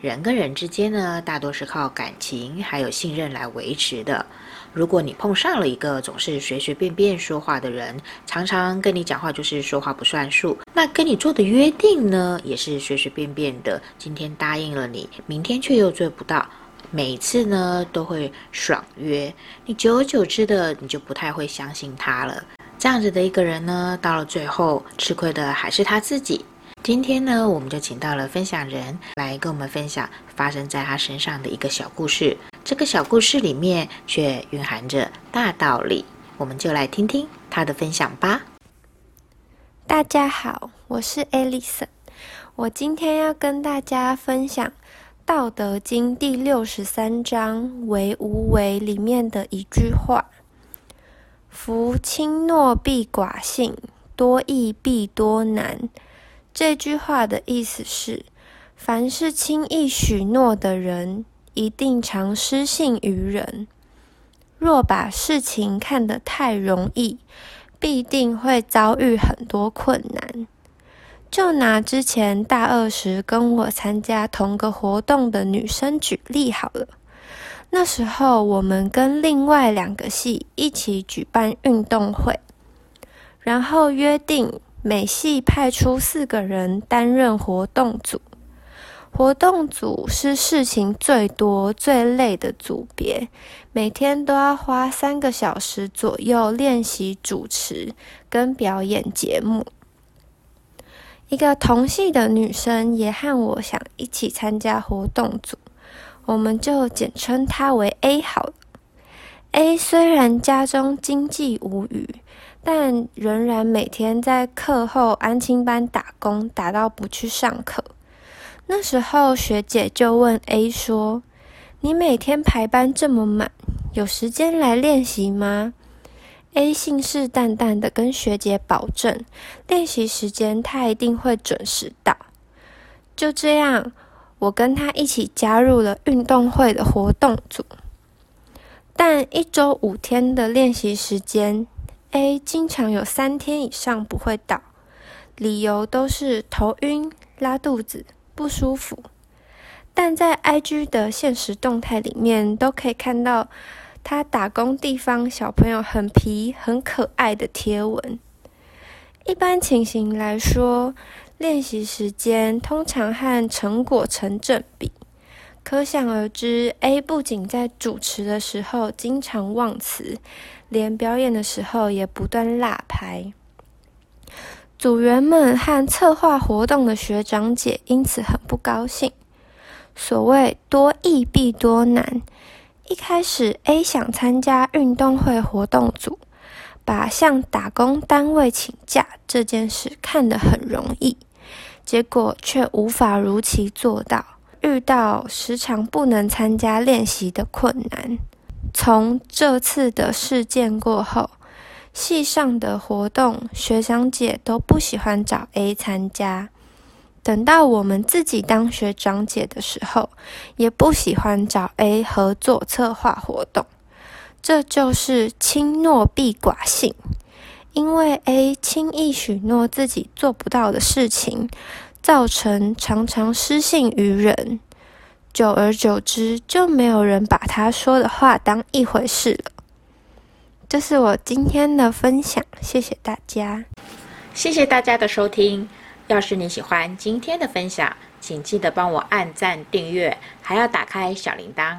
人跟人之间呢，大多是靠感情还有信任来维持的。如果你碰上了一个总是随随便便说话的人，常常跟你讲话就是说话不算数，那跟你做的约定呢，也是随随便便的。今天答应了你，明天却又做不到，每次呢都会爽约。你久而久之的，你就不太会相信他了。这样子的一个人呢，到了最后吃亏的还是他自己。今天呢，我们就请到了分享人来跟我们分享发生在他身上的一个小故事。这个小故事里面却蕴含着大道理，我们就来听听他的分享吧。大家好，我是 Alison，我今天要跟大家分享《道德经》第六十三章“为无为”里面的一句话：“夫轻诺必寡信，多易必多难。”这句话的意思是，凡是轻易许诺的人，一定常失信于人。若把事情看得太容易，必定会遭遇很多困难。就拿之前大二时跟我参加同个活动的女生举例好了。那时候我们跟另外两个系一起举办运动会，然后约定。每系派出四个人担任活动组，活动组是事情最多、最累的组别，每天都要花三个小时左右练习主持跟表演节目。一个同系的女生也和我想一起参加活动组，我们就简称她为 A 好了。A 虽然家中经济无虞。但仍然每天在课后安亲班打工，打到不去上课。那时候学姐就问 A 说：“你每天排班这么满，有时间来练习吗？”A 信誓旦旦的跟学姐保证，练习时间他一定会准时到。就这样，我跟他一起加入了运动会的活动组。但一周五天的练习时间。经常有三天以上不会到，理由都是头晕、拉肚子、不舒服。但在 IG 的现实动态里面，都可以看到他打工地方小朋友很皮、很可爱的贴文。一般情形来说，练习时间通常和成果成正比。可想而知，A 不仅在主持的时候经常忘词，连表演的时候也不断落牌。组员们和策划活动的学长姐因此很不高兴。所谓多易必多难，一开始 A 想参加运动会活动组，把向打工单位请假这件事看得很容易，结果却无法如期做到。遇到时常不能参加练习的困难。从这次的事件过后，系上的活动学长姐都不喜欢找 A 参加。等到我们自己当学长姐的时候，也不喜欢找 A 合作策划活动。这就是轻诺必寡信，因为 A 轻易许诺自己做不到的事情。造成常常失信于人，久而久之就没有人把他说的话当一回事了。这是我今天的分享，谢谢大家。谢谢大家的收听。要是你喜欢今天的分享，请记得帮我按赞、订阅，还要打开小铃铛。